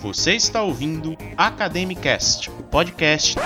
Você está ouvindo Academicast, o podcast.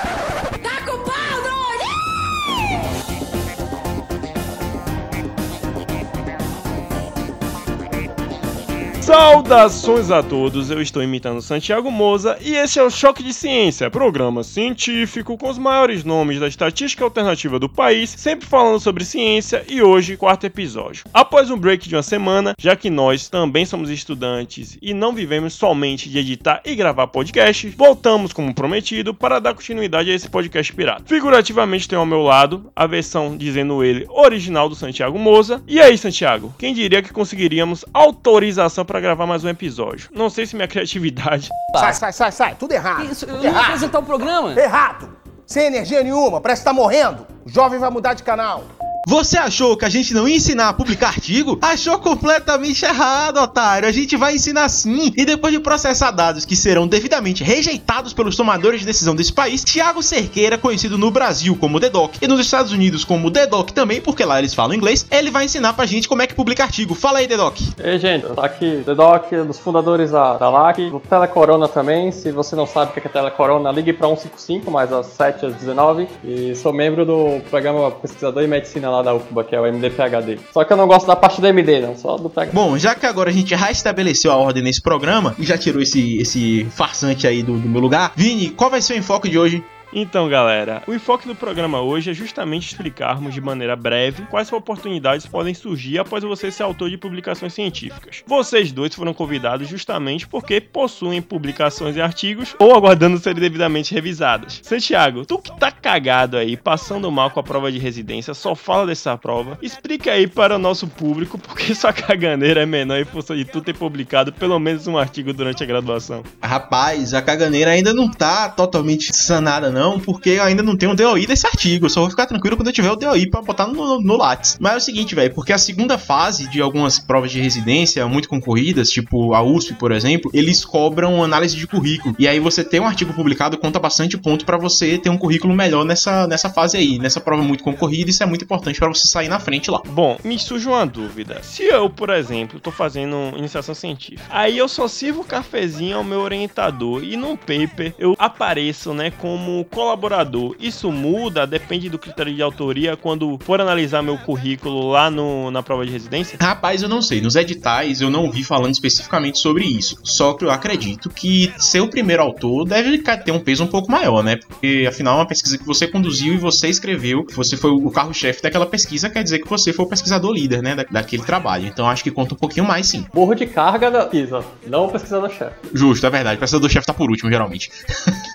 Saudações a todos, eu estou imitando Santiago Moza e esse é o Choque de Ciência, programa científico com os maiores nomes da estatística alternativa do país, sempre falando sobre ciência e hoje, quarto episódio. Após um break de uma semana, já que nós também somos estudantes e não vivemos somente de editar e gravar podcasts, voltamos como prometido para dar continuidade a esse podcast pirata. Figurativamente tenho ao meu lado a versão, dizendo ele, original do Santiago Moza. E aí, Santiago, quem diria que conseguiríamos autorização para gravar mais um episódio. Não sei se minha criatividade. Sai, sai, sai, sai. Tudo errado. Isso, eu Tudo não vou errado. apresentar o programa. Errado. Sem energia nenhuma, parece que tá morrendo. O jovem vai mudar de canal. Você achou que a gente não ia ensinar a publicar artigo? Achou completamente errado, otário. A gente vai ensinar sim. E depois de processar dados que serão devidamente rejeitados pelos tomadores de decisão desse país, Thiago Cerqueira, conhecido no Brasil como The Doc e nos Estados Unidos como The Doc também, porque lá eles falam inglês, ele vai ensinar pra gente como é que publica artigo. Fala aí, The Doc. Ei, gente, tá aqui The Doc, dos fundadores da, da LAC, do Telecorona também. Se você não sabe o que é Telecorona, ligue para 155, mais às 7 às 19. E sou membro do programa Pesquisador em Medicina lá da UFBA, que é o MDPHD. Só que eu não gosto da parte do MD, não, só do PHD. Bom, já que agora a gente já estabeleceu a ordem nesse programa e já tirou esse, esse farsante aí do, do meu lugar, Vini, qual vai ser o enfoque de hoje? Então, galera, o enfoque do programa hoje é justamente explicarmos de maneira breve quais oportunidades podem surgir após você ser autor de publicações científicas. Vocês dois foram convidados justamente porque possuem publicações e artigos ou aguardando serem devidamente revisadas. Santiago, tu que tá cagado aí, passando mal com a prova de residência, só fala dessa prova. Explica aí para o nosso público porque sua caganeira é menor em função de tu ter publicado pelo menos um artigo durante a graduação. Rapaz, a caganeira ainda não tá totalmente sanada, não, porque eu ainda não tenho o DOI desse artigo. Eu só vou ficar tranquilo quando eu tiver o DOI pra botar no, no Lattes. Mas é o seguinte, velho, porque a segunda fase de algumas provas de residência muito concorridas, tipo a USP, por exemplo, eles cobram análise de currículo. E aí você ter um artigo publicado conta bastante ponto pra você ter um currículo melhor nessa, nessa fase aí, nessa prova muito concorrida. Isso é muito importante pra você sair na frente lá. Bom, me surge uma dúvida. Se eu, por exemplo, tô fazendo iniciação científica, aí eu só sirvo cafezinho ao meu orientador e num paper eu apareço, né, como colaborador. Isso muda, depende do critério de autoria quando for analisar meu currículo lá no, na prova de residência? Rapaz, eu não sei. Nos editais eu não vi falando especificamente sobre isso. Só que eu acredito que ser o primeiro autor deve ter um peso um pouco maior, né? Porque afinal é uma pesquisa que você conduziu e você escreveu, você foi o carro-chefe daquela pesquisa, quer dizer que você foi o pesquisador líder, né? da- daquele trabalho. Então acho que conta um pouquinho mais sim. Burro de carga da pesquisa, não o pesquisador-chefe. Justo, é verdade. O pesquisador-chefe tá por último, geralmente.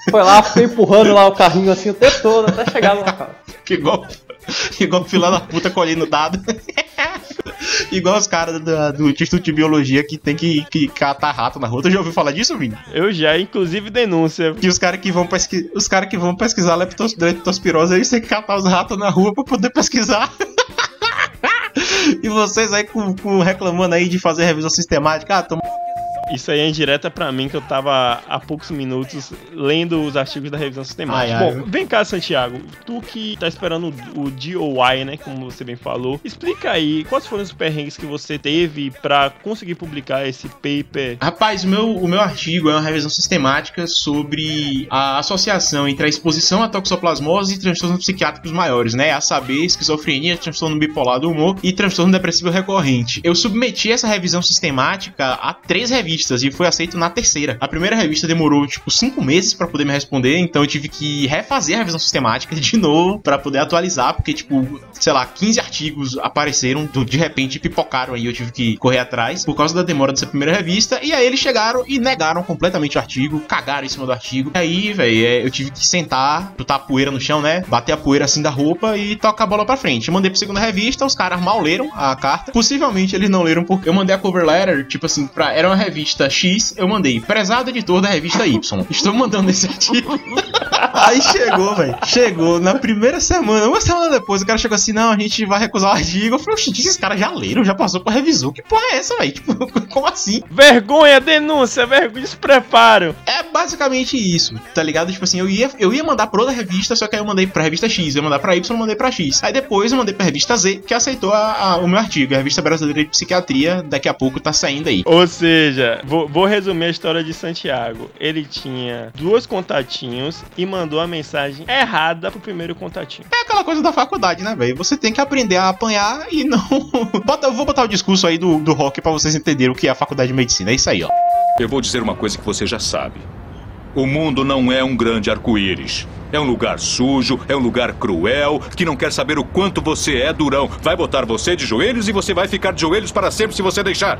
Foi lá, ficou empurrando lá o carrinho assim o tempo todo até chegar no local. Que igual, igual fila da puta colhendo dado. igual os caras do, do Instituto de Biologia que tem que, que catar rato na rua. Tu já ouviu falar disso, Vini? Eu já, inclusive, denúncia. Que os caras que vão pesquisar, os cara que vão pesquisar leptos, leptospirose, eles têm que catar os ratos na rua pra poder pesquisar. e vocês aí com, com- reclamando aí de fazer revisão sistemática, ah, toma Isso aí é indireta pra mim, que eu tava há poucos minutos lendo os artigos da revisão sistemática. Ai, ai. Bom, vem cá, Santiago. Tu que tá esperando o DOI, né? Como você bem falou. Explica aí quais foram os perrengues que você teve pra conseguir publicar esse paper. Rapaz, o meu, o meu artigo é uma revisão sistemática sobre a associação entre a exposição à toxoplasmose e transtornos psiquiátricos maiores, né? A saber, esquizofrenia, transtorno bipolar do humor e transtorno depressivo recorrente. Eu submeti essa revisão sistemática a três revistas e fui aceito na terceira. A primeira revista demorou, tipo, cinco meses pra poder me responder, então eu tive que refazer a revisão sistemática de novo pra poder atualizar, porque, tipo, sei lá, 15 artigos apareceram, de repente pipocaram aí, eu tive que correr atrás por causa da demora dessa primeira revista. E aí eles chegaram e negaram completamente o artigo, cagaram em cima do artigo. E aí, velho, eu tive que sentar, botar a poeira no chão, né? Bater a poeira assim da roupa e tocar a bola pra frente. Eu mandei pra segunda revista, os caras mal leram a carta. Possivelmente eles não leram porque eu mandei a cover letter, tipo assim, pra, era uma revista X, eu mandei, prezado editor da revista Y. Estou mandando esse artigo. Aí chegou, velho. Chegou na primeira semana, uma semana depois, o cara chegou assim: não, a gente vai recusar o artigo. Eu falei, oxi, esses caras já leram, já passou pra revisor. Que porra é essa, velho? Tipo, como assim? Vergonha, denúncia, vergonha, despreparo. É basicamente isso, tá ligado? Tipo assim, eu ia, eu ia mandar pra outra revista, só que aí eu mandei pra revista X, eu ia mandar pra Y, eu mandei pra X. Aí depois eu mandei pra revista Z, que aceitou a- a- o meu artigo. A revista brasileira de psiquiatria, daqui a pouco tá saindo aí. Ou seja, Cara, vou, vou resumir a história de Santiago. Ele tinha dois contatinhos e mandou a mensagem errada pro primeiro contatinho. É aquela coisa da faculdade, né, velho? Você tem que aprender a apanhar e não. Bota, eu vou botar o discurso aí do, do rock pra vocês entenderem o que é a faculdade de medicina. É isso aí, ó. Eu vou dizer uma coisa que você já sabe. O mundo não é um grande arco-íris. É um lugar sujo, é um lugar cruel, que não quer saber o quanto você é durão. Vai botar você de joelhos e você vai ficar de joelhos para sempre se você deixar.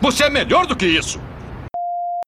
Você é melhor do que isso.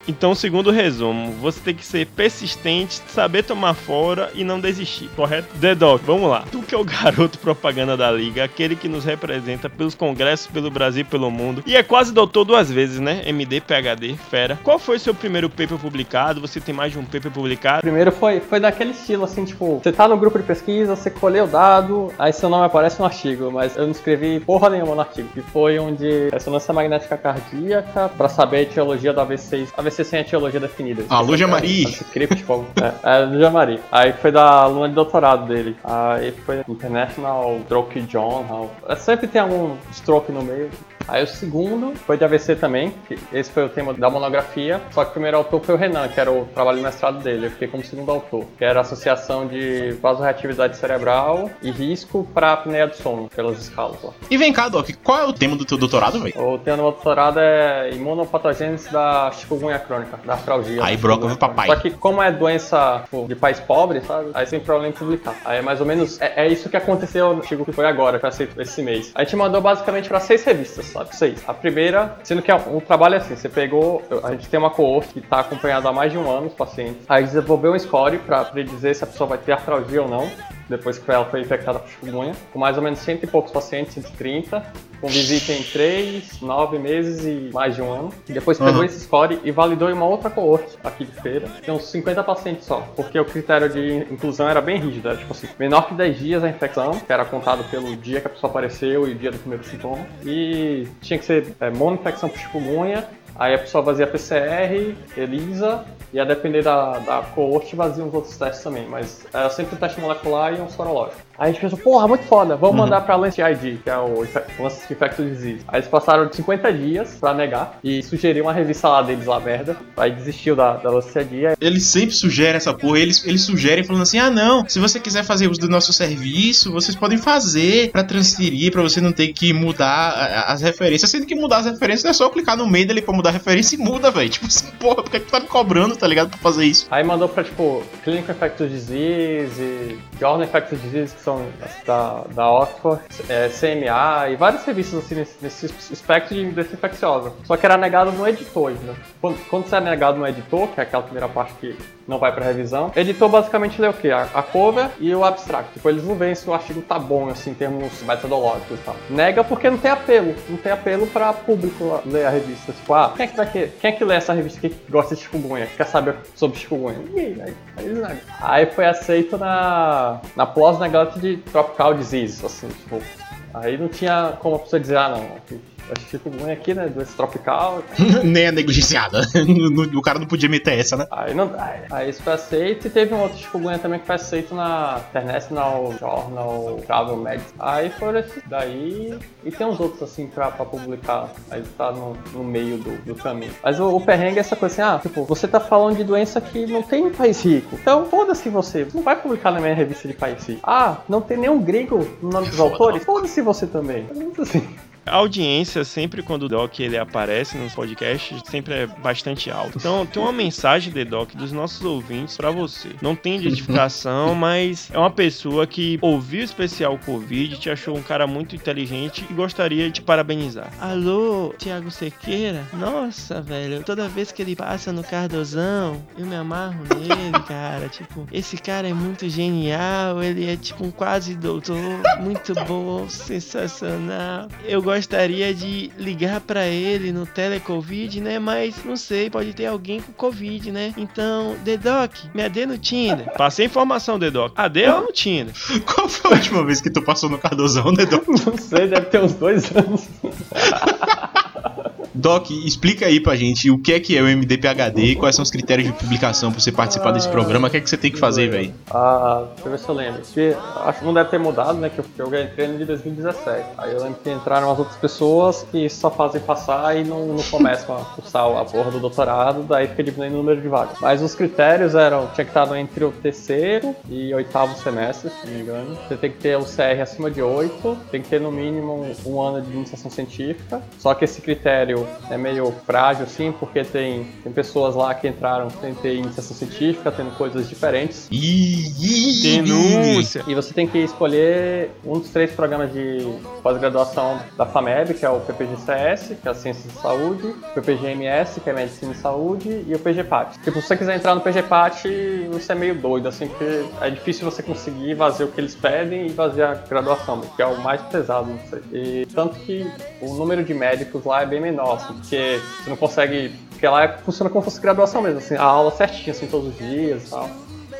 Então, segundo resumo, você tem que ser persistente, saber tomar fora e não desistir, correto? The Doc, vamos lá. Tu que é o garoto propaganda da liga, aquele que nos representa pelos congressos, pelo Brasil pelo mundo, e é quase doutor duas vezes, né? MD, PHD, fera. Qual foi seu primeiro paper publicado? Você tem mais de um paper publicado? Primeiro foi, foi daquele estilo, assim, tipo, você tá no grupo de pesquisa, você colheu o dado, aí seu nome aparece no artigo, mas eu não escrevi porra nenhuma no artigo, que foi um de ressonância magnética cardíaca, pra saber a etiologia da V6. A V6 sem etiologia definida. Alô, Jamari. Script, como. É, é, do Jamari. Aí foi da aluna de doutorado dele. Aí foi International Stroke Journal. É, sempre tem algum stroke no meio. Aí o segundo foi de AVC também, esse foi o tema da monografia, só que o primeiro autor foi o Renan, que era o trabalho de mestrado dele, eu fiquei como segundo autor, que era a associação de vasorreatividade cerebral e risco para apneia do sono, pelas escalas lá. E vem cá, Doc, qual é o tema do teu doutorado, velho? O tema do meu doutorado é imunopatogênese da chikungunya crônica, da artralgia. Aí broca pro papai. Só que como é doença tipo, de país pobre, sabe? Aí sem problema em publicar. Aí é mais ou menos, é, é isso que aconteceu no artigo que foi agora, que eu aceito esse mês. A gente mandou basicamente para seis revistas, sabe? Seis. A primeira, sendo que o trabalho é assim, você pegou, a gente tem uma coorte que está acompanhada há mais de um ano, os pacientes. Aí desenvolveu um score para predizer se a pessoa vai ter artralgia ou não, depois que ela foi infectada por chikungunya, com mais ou menos cento e poucos pacientes, 130, com visita em 3, 9 meses e mais de um ano. Depois pegou Uhum. esse score e validou em uma outra coorte aqui de feira. Tem uns 50 pacientes só, porque o critério de inclusão era bem rígido, era tipo assim, menor que 10 dias a infecção, que era contado pelo dia que a pessoa apareceu e o dia do primeiro sintoma. E tinha que ser é, monoinfecção por chikungunya, Aí a pessoa fazia PCR, ELISA, e a depender da, da coorte vazia uns outros testes também, mas era sempre um teste molecular e um sorológico. Aí a gente pensou, porra, muito foda, vamos mandar pra Lancet ID, que é o Lancet Infectious Disease. Aí eles passaram de 50 dias pra negar e sugeriram uma revista lá deles lá, merda. Aí desistiu da, da Lancet ID. Eles sempre sugerem essa porra, eles, eles sugerem falando assim: ah, não, se você quiser fazer uso do nosso serviço, vocês podem fazer pra transferir, pra você não ter que mudar as referências. Sendo que mudar as referências é só clicar no meio ali pra mudar a referência e muda, velho. Tipo assim, porra, por que tu tá me cobrando, tá ligado? Pra fazer isso. Aí mandou pra, tipo, Clinical Infectious Disease, Journal Infectious Disease, que são da, da Oxford, é, CMA e várias revistas assim nesse, nesse espectro de doença infecciosa. Só que era negado no editor, né? Quando, quando você é negado no editor, que é aquela primeira parte que não vai pra revisão, editor basicamente lê o quê? A, a cover e o abstract. Tipo, eles não veem se o artigo tá bom, assim, em termos metodológicos e tal. Nega porque não tem apelo. Não tem apelo pra público ler a revista. Tipo, ah, quem é que vai? Quem é que lê essa revista que gosta de chikungunya? Que quer saber sobre chikungunya? Ninguém, aí, aí. Aí foi aceito na, na PLOS Neglected de Tropical Disease, assim, tipo... Aí não tinha como a pessoa dizer, ah, não, que chikungunya aqui, né, doença tropical, Nem é negligenciada. o cara não podia meter essa, né? Aí não dá. Aí isso foi aceito e teve um outro chikungunya também que foi aceito na International Journal Travel Medicine. Aí foram esses daí. E tem uns outros assim pra, pra publicar. Aí tá no, no meio do, do caminho. Mas o, o perrengue é essa coisa assim, ah, tipo, você tá falando de doença que não tem em país rico. Então foda-se você. Você não vai publicar na minha revista de país rico. Ah, não tem nenhum gringo no nome dos autores? Foda-se você também. É muito assim. A audiência, sempre quando o Doc ele aparece nos podcasts, sempre é bastante alta. Então, tem uma mensagem de Doc dos nossos ouvintes pra você. Não tem identificação, mas é uma pessoa que ouviu o especial Covid, te achou um cara muito inteligente e gostaria de te parabenizar. Alô, Thiago Sequeira? Nossa, velho, toda vez que ele passa no Cardozão, eu me amarro nele, cara. Tipo, esse cara é muito genial, ele é tipo um quase doutor, muito bom, sensacional. Eu gosto gostaria de ligar pra ele no telecovid, né? Mas não sei, pode ter alguém com covid, né? Então, Dedoc, me adê no Tinder. Passei informação, Dedoc. AD ou no Tinder? Qual foi a última vez que tu passou no Cardozão, né, Doc? Não sei, deve ter uns dois anos. Doc, explica aí pra gente o que é que é o MDPHD, quais são os critérios de publicação pra você participar desse programa, o que é que você tem que fazer, velho? Ah, deixa eu ver se eu lembro. Que, acho que não deve ter mudado, né? Que eu, eu entrei no de 2017. Aí eu lembro que entraram as outras pessoas que só fazem passar e não, não começam a cursar a porra do doutorado, daí fica diminuindo o número de vagas. Mas os critérios eram, tinha que estar entre o terceiro e oitavo semestre, se não me engano. Você tem que ter o CR acima de 8, tem que ter no mínimo um, um ano de iniciação científica. Só que esse critério é meio frágil, assim, porque tem, tem pessoas lá que entraram sem ter iniciação científica, tendo coisas diferentes. Ih, Denúncia. E você tem que escolher um dos três programas de pós-graduação da FAMEB, que é o PPGCS, que é a Ciências de Saúde, o PPGMS, que é Medicina e Saúde, e o PGPAT. Tipo, se você quiser entrar no PGPAT, você é meio doido, assim, porque é difícil você conseguir fazer o que eles pedem e fazer a graduação, que é o mais pesado, não sei. E tanto que o número de médicos lá é bem menor, assim, porque você não consegue. Porque lá é- funciona como se fosse graduação mesmo, assim, a aula certinha, assim, todos os dias e tal.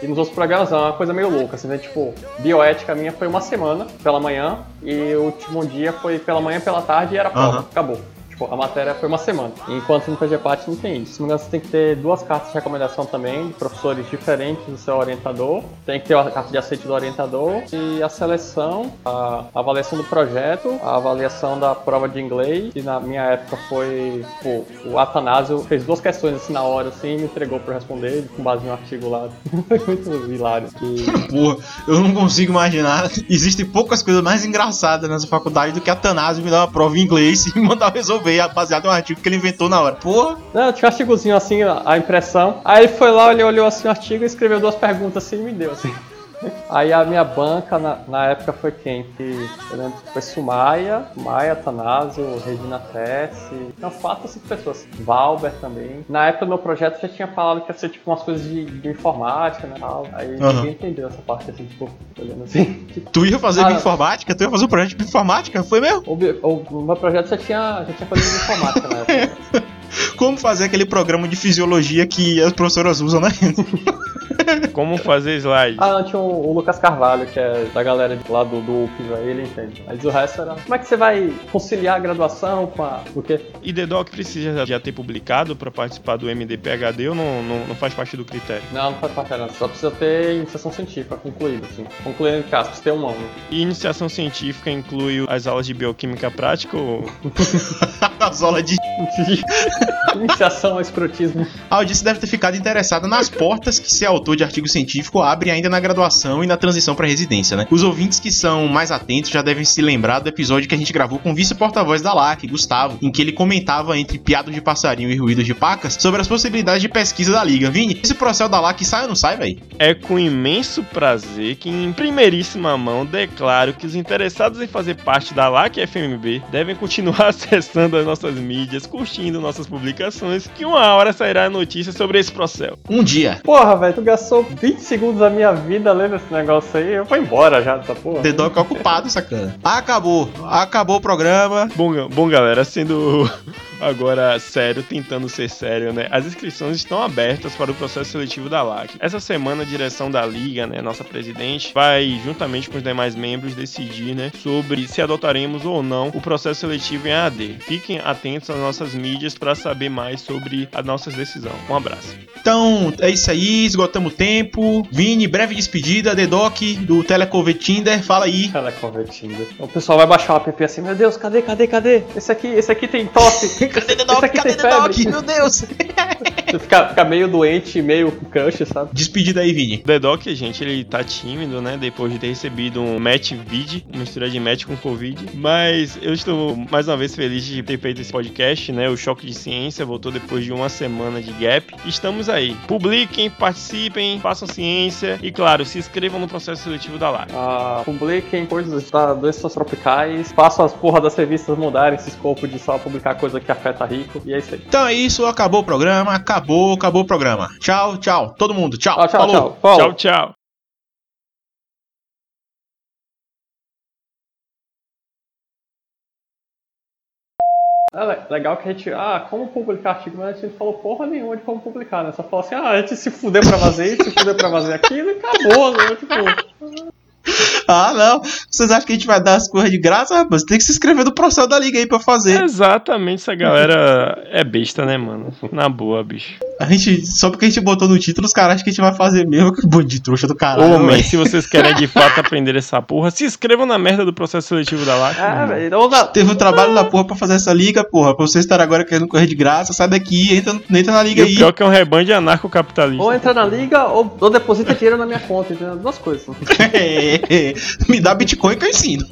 E nos outros programas é uma coisa meio louca, assim, né? Tipo, bioética minha foi uma semana pela manhã e o último dia foi pela manhã, pela tarde e era prova. Acabou. A matéria foi uma semana. Enquanto no PGPAT não tem isso. Se você tem que ter duas cartas de recomendação também, de professores diferentes do seu orientador. Tem que ter a carta de aceite do orientador. E a seleção, a avaliação do projeto, a avaliação da prova de inglês, que na minha época foi, tipo, o Atanásio fez duas questões assim na hora, assim, me entregou pra responder, com base em um artigo lá. Foi muito hilário. E Porra, eu não consigo imaginar. Existem poucas coisas mais engraçadas nessa faculdade do que a Tanásio me dar uma prova em inglês e me mandar eu resolver baseado em um artigo que ele inventou na hora. Porra, Não, tinha um artigozinho assim, a impressão. Aí ele foi lá, ele olhou assim o artigo e escreveu duas perguntas assim e me deu assim. Aí a minha banca na, na época foi quem? Que eu lembro que foi Sumaia, Maia, Tanásio, Regina Tesse. Não, quatro, cinco pessoas. Valber também. Na época do meu projeto já tinha falado que ia ser tipo umas coisas de, de informática, né? Tal. Aí Aham. ninguém entendeu essa parte assim, tipo, olhando assim. Tipo, tu ia fazer Ah, bioinformática? Tu ia fazer um projeto de bioinformática? Foi mesmo? o, o, meu projeto já tinha, já tinha de informática na época. Como fazer aquele programa de fisiologia que as professoras usam, né? Como fazer slide? Ah, não, tinha o, o Lucas Carvalho, que é da galera lá do, do UPS, aí ele entende. Mas o resto era. Como é que você vai conciliar a graduação com a. O quê? E Dedoc precisa já ter publicado pra participar do MDPHD ou não, não, não faz parte do critério? Não, não faz parte não. Só precisa ter iniciação científica concluída, assim. Concluída entre aspas, ter um ano. E iniciação científica inclui as aulas de bioquímica prática ou as aulas de. iniciação ao escrotismo. A audiência deve ter ficado interessada nas portas que ser autor de artigo científico abre ainda na graduação e na transição para residência, né? Os ouvintes que são mais atentos já devem se lembrar do episódio que a gente gravou com o vice-porta-voz da LAC, Gustavo, em que ele comentava entre piados de passarinho e ruídos de pacas sobre as possibilidades de pesquisa da liga. Vini, esse processo da LAC sai ou não sai, velho? É com imenso prazer que, em primeiríssima mão, declaro que os interessados em fazer parte da LAC FMB devem continuar acessando as nossas mídias, curtindo nossas publicações, que uma hora sairá a notícia sobre esse processo. Um dia. Porra, velho, tu gastou 20 segundos da minha vida lendo esse negócio aí. Eu vou embora já dessa porra. The Doc é ocupado, sacana. Acabou. Acabou o programa. Bom, bom, galera, sendo agora sério, tentando ser sério, né? As inscrições estão abertas para o processo seletivo da LAC. Essa semana, a direção da Liga, né, nossa presidente, vai, juntamente com os demais membros, decidir, né, sobre se adotaremos ou não o processo seletivo em AD. Fiquem atentos às nossas mídias para saber mais sobre as nossas decisões. Um abraço. Então, é isso aí. Esgotamos o tempo. Vini, breve despedida. The Doc, do Telecovet Tinder. Fala aí. Ela é convertindo. O pessoal vai baixar o app assim, meu Deus, cadê, cadê, cadê? Esse aqui, esse aqui tem tosse. Cadê The aqui Cadê The Doc? febre. Meu Deus. Você fica, fica meio doente, meio com crush, sabe? Despedida aí, Vini. The Doc, gente, ele tá tímido, né? Depois de ter recebido um match vid, uma mistura de match com Covid. Mas eu estou mais uma vez feliz de ter feito esse podcast, né? O Choque de Ciência voltou depois de uma semana de gap. Estamos aí. Publiquem, participem, façam ciência e, claro, se inscrevam no processo seletivo da LAC. Ah, publiquem coisas da doenças tropicais, façam as porra das revistas mudarem esse escopo de só publicar coisa que afeta rico, e é isso aí. Então é isso. Acabou o programa. Acabou, acabou o programa. Tchau, tchau. Todo mundo. Tchau. Tchau, tchau, Falou. tchau. Falou. Tchau, tchau. É le- legal que a gente, ah, como publicar artigo, mas a gente não falou porra nenhuma de como publicar, né? Só falou assim, ah, a gente se fudeu pra fazer isso, se fudeu pra fazer aquilo e acabou, né? Tipo, Ah, não. Vocês acham que a gente vai dar as coisas de graça, rapaz? Tem que se inscrever no processo da liga aí pra fazer. Exatamente, essa galera é besta, né, mano? Na boa, bicho. A gente, só porque a gente botou no título, os caras acham que a gente vai fazer mesmo. Que bando de trouxa do caralho. Ô, man, velho. se vocês querem de fato aprender essa porra, se inscrevam na merda do processo seletivo da LAC. é, velho, na- Teve um trabalho da porra pra fazer essa liga, porra. Pra vocês estarem agora querendo correr de graça, sai daqui, entra, entra na E liga o aí. pior é que é um rebanho de anarcocapitalista. ou entra na liga ou, ou deposita dinheiro na minha conta, entendeu? Duas coisas. Me dá Bitcoin que eu ensino.